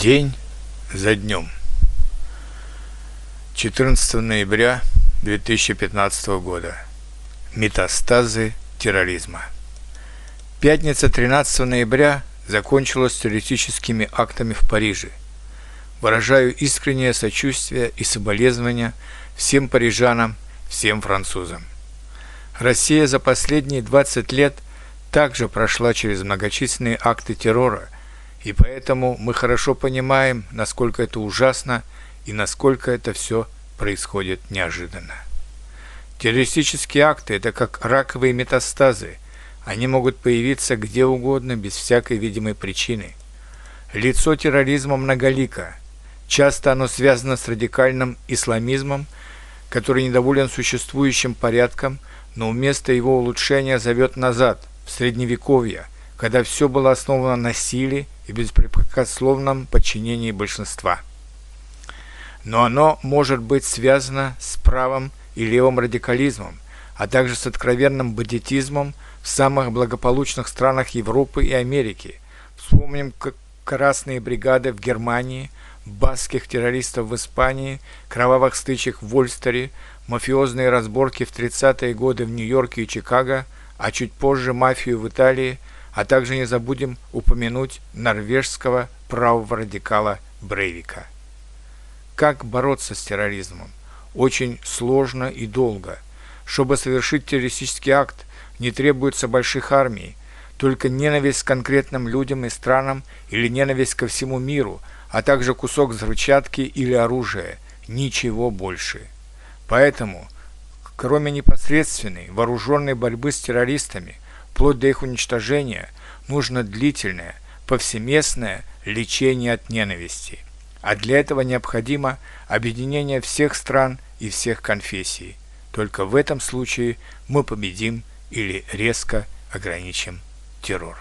День за днем. 14 ноября 2015 года. Метастазы терроризма. Пятница 13 ноября закончилась террористическими актами в Париже. Выражаю искреннее сочувствие и соболезнования всем парижанам, всем французам. Россия за последние 20 лет также прошла через многочисленные акты террора – и поэтому мы хорошо понимаем, насколько это ужасно и насколько это все происходит неожиданно. Террористические акты – это как раковые метастазы. Они могут появиться где угодно, без всякой видимой причины. Лицо терроризма многолико. Часто оно связано с радикальным исламизмом, который недоволен существующим порядком, но вместо его улучшения зовет назад, в Средневековье, когда все было основано на силе и беспрекословном подчинении большинства. Но оно может быть связано с правым и левым радикализмом, а также с откровенным бандитизмом в самых благополучных странах Европы и Америки. Вспомним красные бригады в Германии, баских террористов в Испании, кровавых стычек в Вольстере, мафиозные разборки в 30-е годы в Нью-Йорке и Чикаго, а чуть позже мафию в Италии – а также не забудем упомянуть норвежского правого радикала Брейвика. Как бороться с терроризмом? Очень сложно и долго. Чтобы совершить террористический акт, не требуется больших армий, только ненависть к конкретным людям и странам или ненависть ко всему миру, а также кусок взрывчатки или оружия. Ничего больше. Поэтому, кроме непосредственной вооруженной борьбы с террористами – вплоть до их уничтожения, нужно длительное, повсеместное лечение от ненависти. А для этого необходимо объединение всех стран и всех конфессий. Только в этом случае мы победим или резко ограничим террор.